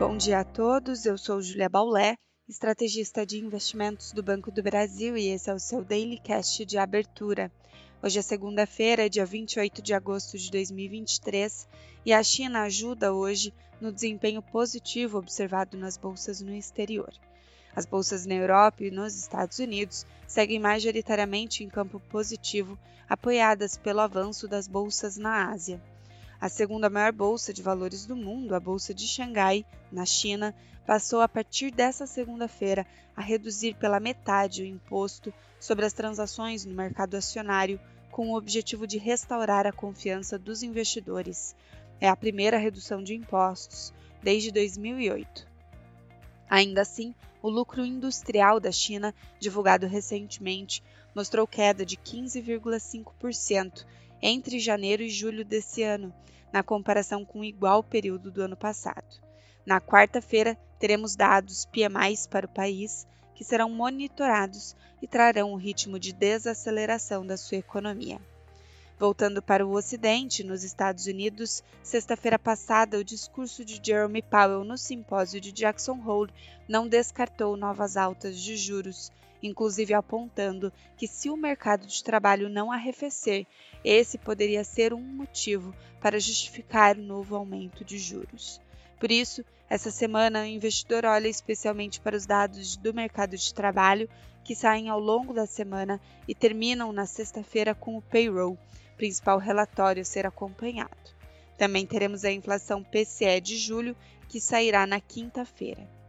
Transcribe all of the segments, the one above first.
Bom dia a todos, eu sou Julia Baulé, estrategista de investimentos do Banco do Brasil e esse é o seu Daily Cast de abertura. Hoje é segunda-feira, dia 28 de agosto de 2023, e a China ajuda hoje no desempenho positivo observado nas bolsas no exterior. As bolsas na Europa e nos Estados Unidos seguem majoritariamente em campo positivo, apoiadas pelo avanço das bolsas na Ásia. A segunda maior bolsa de valores do mundo, a Bolsa de Xangai, na China, passou a partir dessa segunda-feira a reduzir pela metade o imposto sobre as transações no mercado acionário, com o objetivo de restaurar a confiança dos investidores. É a primeira redução de impostos desde 2008. Ainda assim, o lucro industrial da China, divulgado recentemente, mostrou queda de 15,5% entre janeiro e julho desse ano, na comparação com o igual período do ano passado. Na quarta-feira, teremos dados PMIs para o país, que serão monitorados e trarão o ritmo de desaceleração da sua economia. Voltando para o Ocidente, nos Estados Unidos, sexta-feira passada, o discurso de Jeremy Powell no simpósio de Jackson Hole não descartou novas altas de juros, inclusive apontando que se o mercado de trabalho não arrefecer, esse poderia ser um motivo para justificar o novo aumento de juros. Por isso, essa semana o investidor olha especialmente para os dados do mercado de trabalho que saem ao longo da semana e terminam na sexta-feira com o payroll, principal relatório a ser acompanhado. Também teremos a inflação PCE de julho, que sairá na quinta-feira.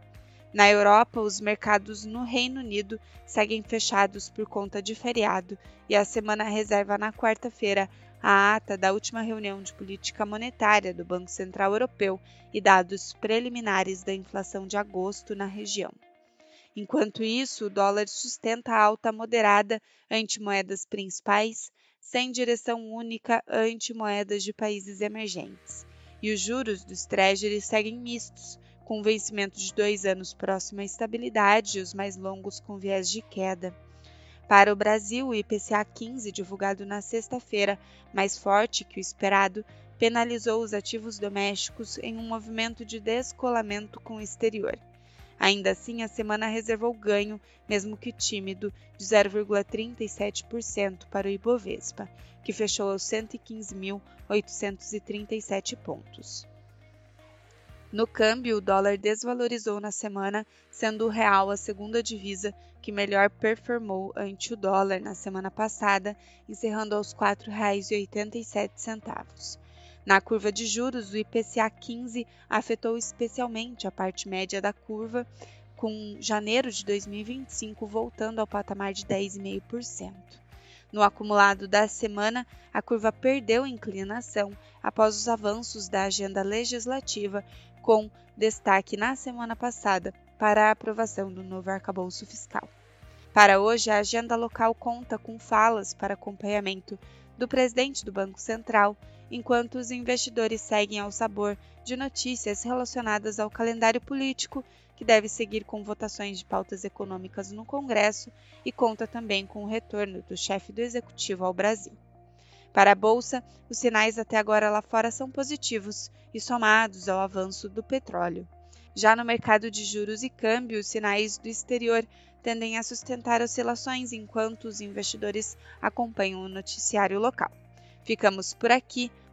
Na Europa, os mercados no Reino Unido seguem fechados por conta de feriado e a semana reserva na quarta-feira a ata da última reunião de política monetária do Banco Central Europeu e dados preliminares da inflação de agosto na região. Enquanto isso, o dólar sustenta alta moderada ante moedas principais, sem direção única ante moedas de países emergentes. E os juros dos treasuries seguem mistos, com vencimento de dois anos próximo à estabilidade e os mais longos com viés de queda. Para o Brasil, o IPCA 15, divulgado na sexta-feira, mais forte que o esperado, penalizou os ativos domésticos em um movimento de descolamento com o exterior. Ainda assim, a semana reservou ganho, mesmo que tímido, de 0,37% para o Ibovespa, que fechou aos 115.837 pontos. No câmbio, o dólar desvalorizou na semana, sendo o real a segunda divisa que melhor performou ante o dólar na semana passada, encerrando aos R$ 4,87. Na curva de juros, o IPCA 15 afetou especialmente a parte média da curva, com janeiro de 2025 voltando ao patamar de 10,5%. No acumulado da semana, a curva perdeu inclinação após os avanços da agenda legislativa, com destaque na semana passada para a aprovação do novo arcabouço fiscal. Para hoje, a agenda local conta com falas para acompanhamento do presidente do Banco Central, enquanto os investidores seguem ao sabor de notícias relacionadas ao calendário político, que deve seguir com votações de pautas econômicas no Congresso e conta também com o retorno do chefe do executivo ao Brasil. Para a bolsa, os sinais até agora lá fora são positivos e somados ao avanço do petróleo. Já no mercado de juros e câmbio, os sinais do exterior tendem a sustentar oscilações enquanto os investidores acompanham o noticiário local. Ficamos por aqui,